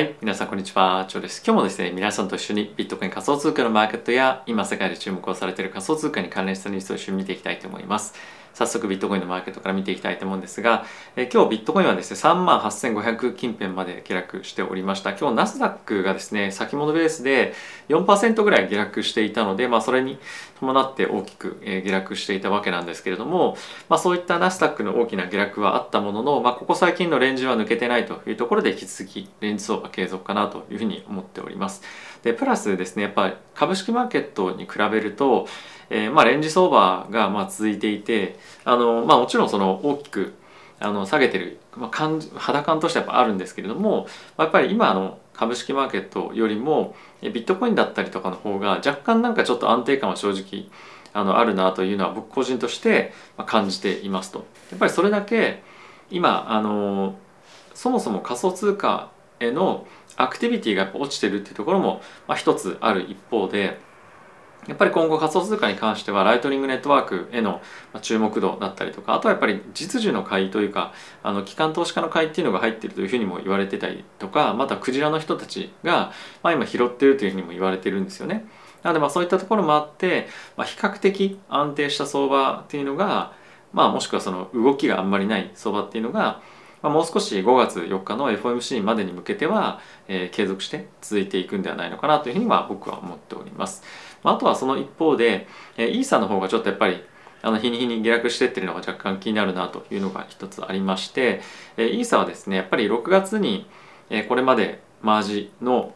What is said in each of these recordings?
はい、皆さんこんにちは、チョウです。今日もですね、皆さんと一緒にビットコイン仮想通貨のマーケットや今世界で注目をされている仮想通貨に関連したニュースを一緒に見ていきたいと思います。早速ビットコインのマーケットから見ていきたいと思うんですが、え今日ビットコインはですね、3万8500近辺まで下落しておりました。今日ナスダックがですね、先物ベースで4%ぐらい下落していたので、まあそれに伴って大きく下落していたわけなんですけれども、まあそういったナスダックの大きな下落はあったものの、まあここ最近のレンジは抜けてないというところで引き続きレンジ相場継続かなというふうに思っております。で、プラスですね、やっぱり株式マーケットに比べると、えー、まあレンジ相場がま続いていて、あのまあもちろんその大きくあの下げてる、まあ、感肌感としてはやっぱあるんですけれどもまやっぱり今の株式マーケットよりもビットコインだったりとかの方が若干なんかちょっと安定感は正直あのあるなというのは僕個人として感じていますと。やっぱりそれだけ今あのそもそも仮想通貨へのアクティビティが落ちてるっていうところも、まあ、一つある一方でやっぱり今後仮想通貨に関してはライトニングネットワークへの注目度だったりとかあとはやっぱり実需の買いというかあの機関投資家の買いっていうのが入ってるというふうにも言われてたりとかまたクジラの人たちが、まあ、今拾ってるというふうにも言われてるんですよね。なのでまあそういったところもあって、まあ、比較的安定した相場っていうのが、まあ、もしくはその動きがあんまりない相場っていうのがまあ、もう少し5月4日の FOMC までに向けては、えー、継続して続いていくんではないのかなというふうには僕は思っております。まあ、あとはその一方で、えー、イーサの方がちょっとやっぱりあの日に日に下落してってるのが若干気になるなというのが一つありまして、えー、イーサはですねやっぱり6月に、えー、これまでマージの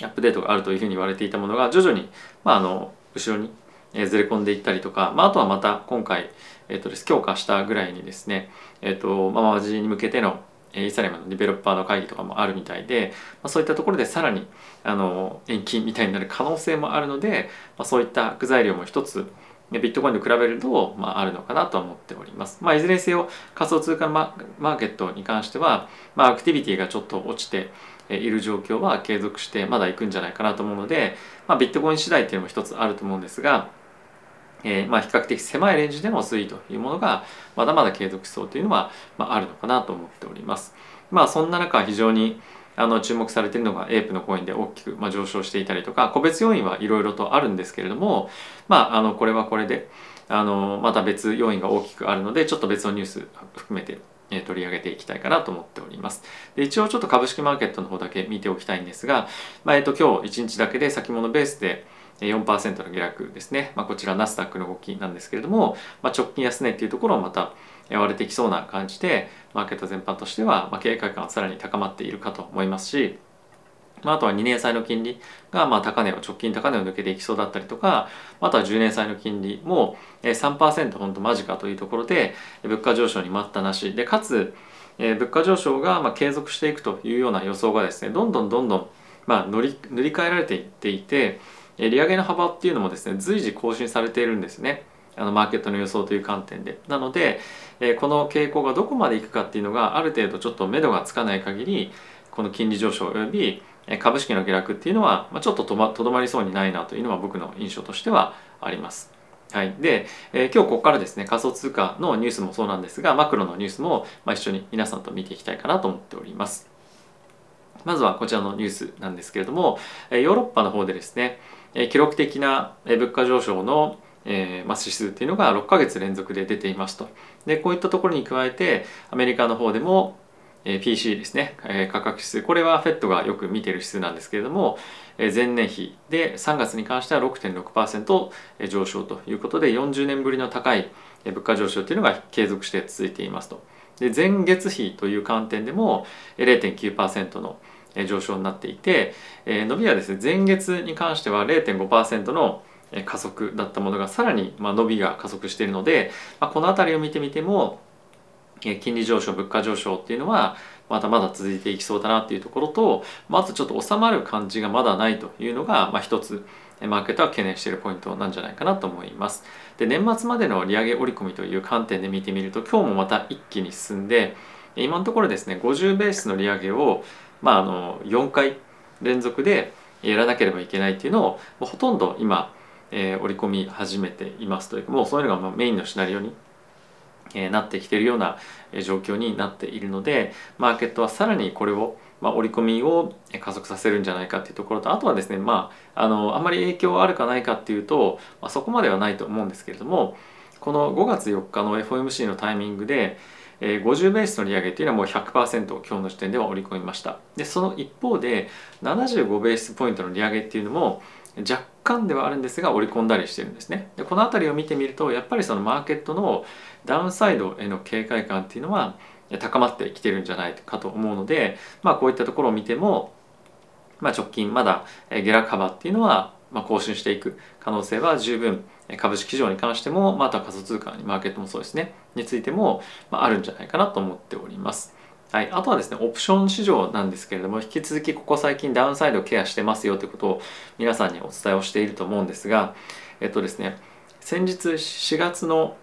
アップデートがあるというふうに言われていたものが徐々に、まあ、あの後ろにえずれ込んでいったりとか、まあ、あとはまた今回、えーとです、強化したぐらいにですね、えーとまあ、マジに向けてのイーサリアムのディベロッパーの会議とかもあるみたいで、まあ、そういったところでさらにあの延期みたいになる可能性もあるので、まあ、そういった悪材料も一つビットコインと比べると、まあ、あるのかなと思っております。まあ、いずれにせよ仮想通貨マーケットに関しては、まあ、アクティビティがちょっと落ちている状況は継続してまだ行くんじゃないかなと思うので、まあ、ビットコイン次第っていうのも一つあると思うんですが、えー、まあ比較的狭いレンジでの推移というものがまだまだ継続しそうというのは、まあ、あるのかなと思っております。まあそんな中非常にあの注目されているのがエープのコインで大きく、まあ、上昇していたりとか個別要因はいろいろとあるんですけれどもまああのこれはこれであのまた別要因が大きくあるのでちょっと別のニュース含めて取り上げていきたいかなと思っております。で一応ちょっと株式マーケットの方だけ見ておきたいんですが、まあ、えっと今日1日だけで先物ベースで4%の下落ですね、まあ、こちらナスダックの動きなんですけれども、まあ、直近安値っていうところをまた割れてきそうな感じでマーケット全般としては、まあ、警戒感はさらに高まっているかと思いますし、まあ、あとは2年債の金利がまあ高値を直近高値を抜けていきそうだったりとかあとは10年債の金利も3%本当間近というところで物価上昇に待ったなし。でかつ物価上昇がま継続していくというような予想がですねどんどんどんどんまあ乗り塗り替えられていっていて利上げの幅っていうのもですね随時更新されているんですねあのマーケットの予想という観点でなのでえこの傾向がどこまでいくかっていうのがある程度ちょっと目処がつかない限りこの金利上昇および株式の下落っていうのはまちょっととどまりそうにないなというのは僕の印象としてはあります。はい、で、えー、今日ここからですね仮想通貨のニュースもそうなんですがマクロのニュースも、まあ、一緒に皆さんと見ていきたいかなと思っております。まずはこちらのニュースなんですけれどもヨーロッパの方でですね記録的な物価上昇のえまあ、指数っていうのが6ヶ月連続で出ていますと。でこういったところに加えてアメリカの方でも、えー、PC ですね、え、価格指数これは FED がよく見ている指数なんですけれども、え、前年比で3月に関しては6.6%上昇ということで40年ぶりの高い物価上昇っていうのが継続して続いていますと。で前月比という観点でも0.9%の上昇になっていて、えー、伸びはですね前月に関しては0.5%の加速だったものがさらにま伸びが加速しているので、まあ、この辺りを見てみても金利上昇物価上昇っていうのはまだまだ続いていきそうだなっていうところとまずちょっと収まる感じがまだないというのが、まあ、一つマーケットは懸念しているポイントなんじゃないかなと思います。で年末までの利上げ織り込みという観点で見てみると今日もまた一気に進んで今のところですね50ベースの利上げをまあ、あの4回連続でやらなければいけないっていうのをほとんど今、えー、織り込み始めていますというかもうそういうのがメインのシナリオに、なってきているような状況になっているのでマーケットはさらにこれをまあ、織り込みを加速させるんじゃないかっていうところとあとはですねまああのあんまり影響あるかないかっていうと、まあ、そこまではないと思うんですけれどもこの5月4日の FOMC のタイミングでえ50ベースの利上げっていうのはもう100%今日の時点では織り込みました。でその一方で75ベースポイントの利上げっていうのも若干ではあるんですが織り込んだりしてるんですね。でこの辺りを見てみるとやっぱりそのマーケットのダウンサイドへの警戒感っていうのは高まってきてるんじゃないかと思うので、まあ、こういったところを見ても、まあ、直近まだ下落幅っていうのはま更新していく可能性は十分株式市場に関してもまた仮想通貨にマーケットもそうですねについても、まあ、るんじゃないかなと思っております。はい、あとはですねオプション市場なんですけれども引き続きここ最近ダウンサイドをケアしてますよということを皆さんにお伝えをしていると思うんですがえっとですね先日4月の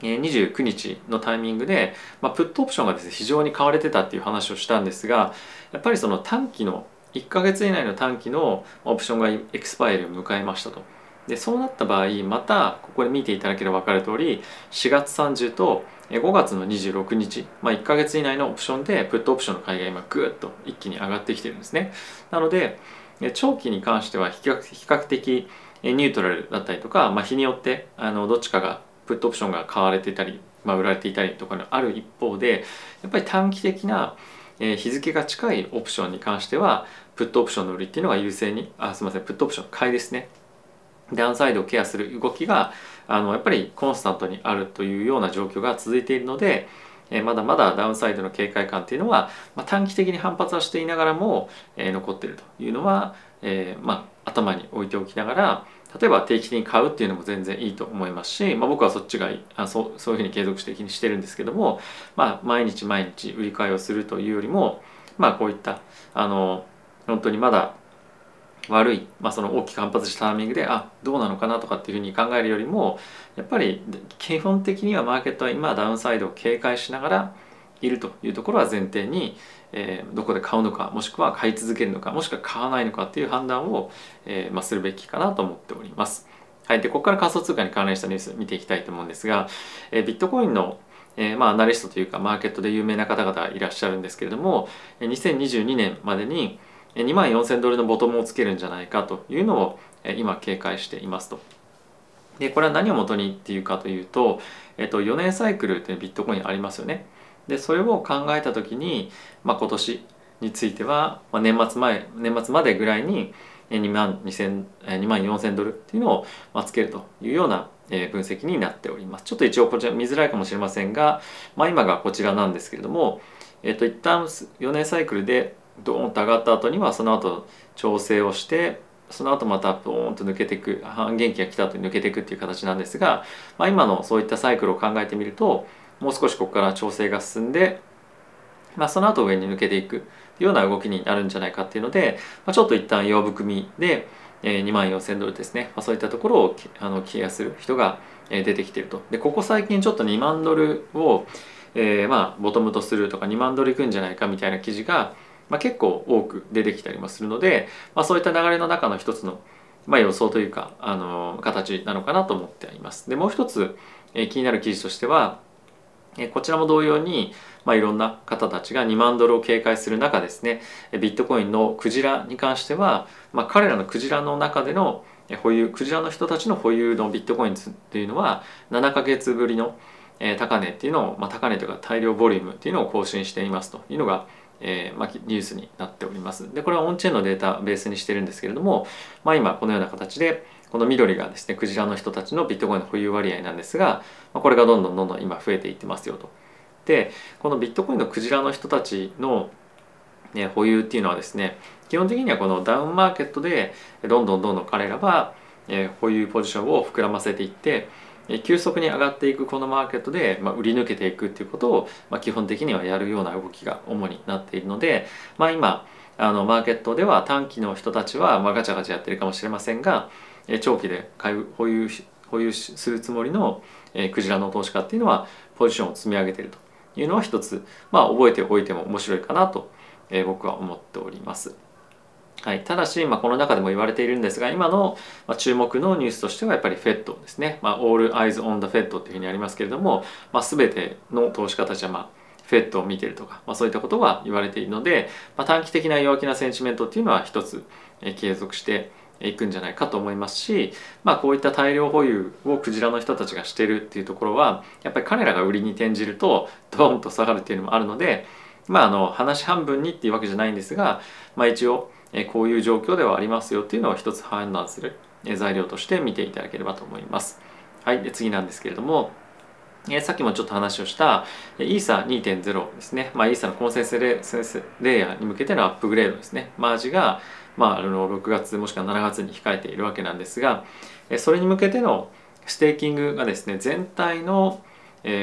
29日のタイミングで、まあ、プットオプションがですね非常に買われてたっていう話をしたんですがやっぱりその短期の1ヶ月以内の短期のオプションがエクスパイリを迎えましたと。でそうなった場合またここで見ていただければ分かる通り4月30と5月の26日、まあ、1ヶ月以内のオプションでプットオプションの買いが今グーッと一気に上がってきてるんですね。なので長期に関しては比較比較的ニュートラルだったりとか、まあ、日によってあのどっちかがプットオプションが買われてたり、まあ、売られていたりとかのある一方でやっぱり短期的な日付が近いオプションに関してはプットオプションの売りっていうのが優勢にあすみませんプットオプション買いですね。ダウンサイドをケアする動きがあのやっぱりコンスタントにあるというような状況が続いているのでえまだまだダウンサイドの警戒感っていうのは、まあ、短期的に反発はしていながらも、え、残っているというのは、えー、まあ、頭に置いておきながら例えば定期的に買うっていうのも全然いいと思いますし、まあ、僕はそっちがあそうそういうふうに継続的にしてるんですけども、まあ、毎日毎日売り買いをするというよりも、まあ、こういったあの本当にまだ悪い、まあ、その大きく反発したタイミングであどうなのかなとかっていうふうに考えるよりもやっぱり基本的にはマーケットは今ダウンサイドを警戒しながらいるというところは前提に、えー、どこで買うのかもしくは買い続けるのかもしくは買わないのかっていう判断を、えーまあ、するべきかなと思っております。はい、でここから仮想通貨に関連したニュース見ていきたいと思うんですが、えー、ビットコインのえ、まあアナリストというかマーケットで有名な方々いらっしゃるんですけれども2022年までに2万4000ドルのボトムをつけるんじゃないかというのを今警戒していますと。でこれは何をもとにっていうかというと、えっと、4年サイクルってビットコインありますよね。でそれを考えた時に、まあ、今年については、まあ、年末前年末までぐらいに2万2 2万4000ドルっていうのを、まあ、つけるというような分析になっております。ちょっと一応こちら見づらいかもしれませんが、まあ、今がこちらなんですけれども、えっと、一旦4年サイクルでドーンと上がった後にはその後調整をしてその後またドーンと抜けていく半減期が来た後に抜けていくっていう形なんですが、まあ、今のそういったサイクルを考えてみるともう少しここから調整が進んで、まあ、その後上に抜けていくような動きになるんじゃないかっていうので、まあ、ちょっと一旦弱含みで2万4000ドルですね、まあ、そういったところをあのケアする人が出てきているとでここ最近ちょっと2万ドルを、えー、まあボトムとするとか2万ドルいくんじゃないかみたいな記事がまあ、結構多く出てきたりもするので、まあ、そういった流れの中の一つの、まあ、予想というかあの形なのかなと思っています。でもう一つ、えー、気になる記事としては、こちらも同様に、まあ、いろんな方たちが2万ドルを警戒する中ですねビットコインのクジラに関しては、まあ、彼らのクジラの中での保有クジラの人たちの保有のビットコインっていうのは7ヶ月ぶりの高値っていうのを、まあ、高値というか大量ボリュームっていうのを更新していますというのがえーまあ、ニュースになっております。でこれはオンチェーンのデータベースにしてるんですけれども、まあ、今このような形でこの緑がですねクジラの人たちのビットコインの保有割合なんですが、これがどんどんどんどん今増えていってますよと。でこのビットコインのクジラの人たちの、ね、保有っていうのはですね基本的にはこのダウンマーケットでどんどんどんどん彼らは、え、保有ポジションを膨らませていって急速に上がっていくこのマーケットで、まあ、売り抜けていくっていうことを、まあ、基本的にはやるような動きが主になっているので、まあ、今あのマーケットでは短期の人たちは、まあ、ガチャガチャやってるかもしれませんが長期で買う保有保有するつもりの、えー、クジラの投資家っていうのはポジションを積み上げているというのは一つ、まあ、覚えておいても面白いかなと、えー、僕は思っております。はい、ただし、まあ、この中でも言われているんですが今の注目のニュースとしてはやっぱり FED ですね、まあ、All Eyes on the Fed というふうにありますけれども、まあ、全ての投資家たちは、まあ、フェットを見てるとか、まあ、そういったことが言われているので、まあ、短期的な弱気なセンチメントっていうのは一つ、え継続していくんじゃないかと思いますし、まあ、こういった大量保有をクジラの人たちがしてるっていうところはやっぱり彼らが売りに転じるとドーンと下がるっていうのもあるので、まあ、あの話半分にっていうわけじゃないんですが、まあ、一応こういう状況ではありますよっていうのを一つ判断する材料として見ていただければと思います。はい、で次なんですけれどもえさっきもちょっと話をしたイーサ2.0ですね、まあ、イーサのコンセンスレレイヤーに向けてのアップグレードですねマージが、まあ、あの6月もしくは7月に控えているわけなんですがそれに向けてのステーキングがですね全体の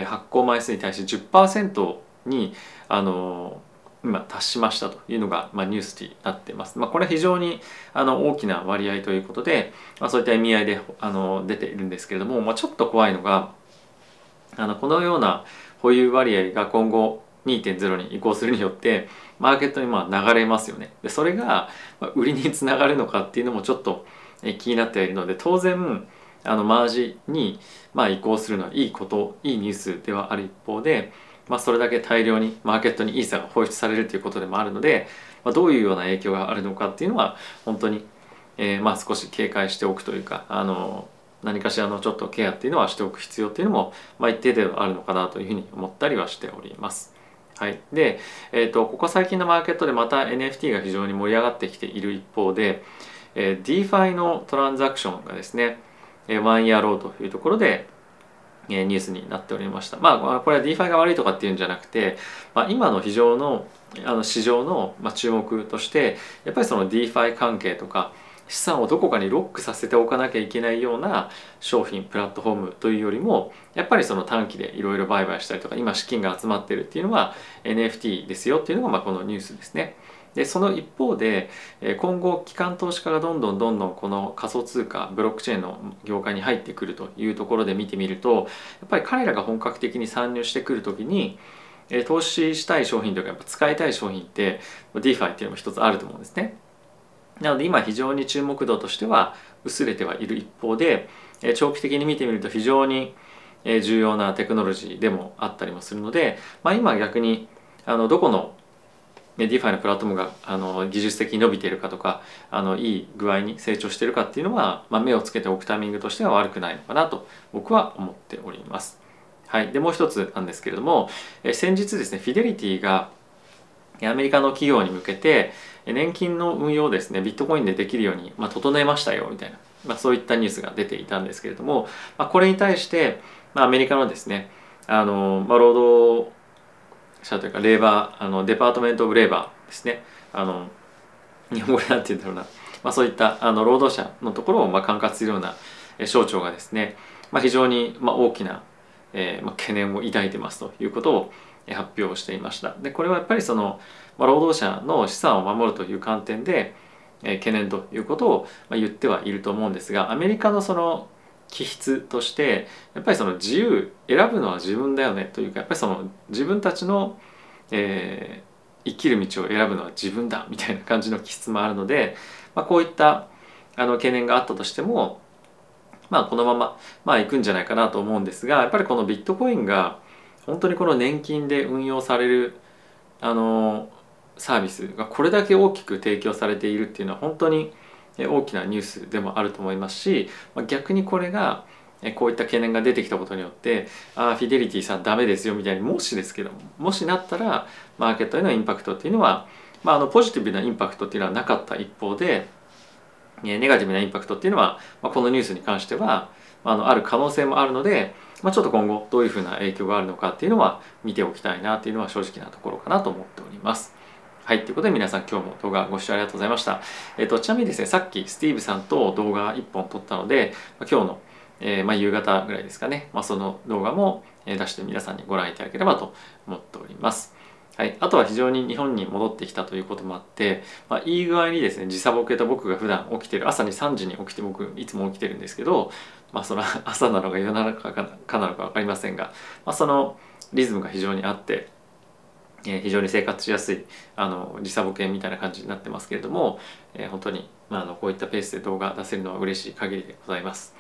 発行枚数に対して10%にあの今達しましたというのが、まあ、ニュースになっています。まあ、これは非常にあの大きな割合ということで、まあ、そういった意味合いであの出ているんですけれども、まあ、ちょっと怖いのがあのこのような保有割合が今後2.0に移行するによってマーケットにまあ流れますよねでそれが売りにつながるのかっていうのもちょっと気になっているので当然あのマージにまあ移行するのはいいこといいニュースではある一方で、まあ、それだけ大量にマーケットにイーサが放出されるということでもあるので、まあ、どういうような影響があるのかっていうのは本当に、えー、まあ少し警戒しておくというかあの何かしらのちょっとケアっていうのはしておく必要っていうのも、まあ、一定ではあるのかなというふうに思ったりはしております。はい、で、えーと、ここ最近のマーケットでまた NFT が非常に盛り上がってきている一方で、えー、DeFi のトランザクションがですね、えー、ワンヤローというところで、えー、ニュースになっておりました。まあこれは DeFi が悪いとかっていうんじゃなくて、まあ、今の非常のあの市場の、まあ、注目としてやっぱりその DeFi 関係とか資産をどこかにロックさせておかなきゃいけないような商品プラットフォームというよりもやっぱりその短期でいろいろ売買したりとか今資金が集まってるっていうのは NFT ですよっていうのがまあこのニュースですね。でその一方で今後機関投資家がどんどんどんどんこの仮想通貨ブロックチェーンの業界に入ってくるというところで見てみるとやっぱり彼らが本格的に参入してくる時に投資したい商品とかやっぱ使いたい商品って DeFi っていうのも一つあると思うんですね。なので今非常に注目度としては薄れてはいる一方で長期的に見てみると非常に重要なテクノロジーでもあったりもするので、まあ、今逆にあのどこの DeFi のプラットフォームがあの技術的に伸びているかとかあのいい具合に成長しているかっていうのは、まあ、目をつけておくタイミングとしては悪くないのかなと僕は思っております。はい、でもう一つなんですけれどもえ先日ですねフィデリティがアメリカの企業に向けて年金の運用をですねビットコインでできるように、まあ、整えましたよみたいな、まあ、そういったニュースが出ていたんですけれども、まあ、これに対して、まあ、アメリカのですねあの、まあ、労働者というかレーバーあのデパートメント・オブ・レーバーですねあの日本語でなんて言うんだろうな、まあ、そういったあの労働者のところをまあ管轄するような省庁がですね、まあ、非常にまあ大きな、えーまあ、懸念を抱いてますということを発表していました。でこれはやっぱりその、まあ、労働者の資産を守るという観点で、え、懸念ということを、ま、言ってはいると思うんですがアメリカのその気質としてやっぱりその自由選ぶのは自分だよねというかやっぱりその自分たちの、えー、生きる道を選ぶのは自分だみたいな感じの気質もあるので、まあ、こういったあの懸念があったとしてもまあこのまままあ行くんじゃないかなと思うんですがやっぱりこのビットコインが本当にこの年金で運用されるあのサービスがこれだけ大きく提供されているっていうのは本当に大きなニュースでもあると思いますし逆にこれがこういった懸念が出てきたことによってああフィデリティさんダメですよみたいにもしですけどもしなったらマーケットへのインパクトっていうのは、まあ、あのポジティブなインパクトっていうのはなかった一方でネガティブなインパクトっていうのは、まあ、このニュースに関してはあのある可能性もあるのでまあ、ちょっと今後どういうふうな影響があるのかっていうのは見ておきたいなっていうのは正直なところかなと思っております。はい。ということで皆さん今日も動画ご視聴ありがとうございました。えっ、ー、と、ちなみにですね、さっきスティーブさんと動画1本撮ったので、まあ、今日の、えー、まあ、夕方ぐらいですかね、まあ、その動画も出して皆さんにご覧いただければと思っております。はい、あとは非常に日本に戻ってきたということもあって、まあ、いい具合にですね時差ボケと僕が普段起きてる朝に3時に起きて僕いつも起きてるんですけど、まあ、その 朝なのか夜なのかかなのか分かりませんが、まあ、そのリズムが非常にあって、えー、非常に生活しやすいあの時差ボケみたいな感じになってますけれども、えー、本当に、まあ、あのこういったペースで動画出せるのは嬉しい限りでございます。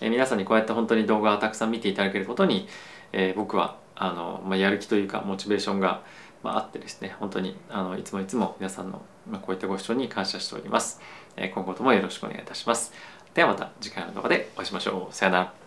えー、皆さんにこうやって本当に動画をたくさん見ていただけることに、え、僕はあの、まあ、やる気というかモチベーションが、まあ、あってですね本当にあのいつもいつも皆さんの、まあ、こういったご視聴に感謝しております、え、今後ともよろしくお願いいたします。ではまた次回の動画でお会いしましょう。さよなら。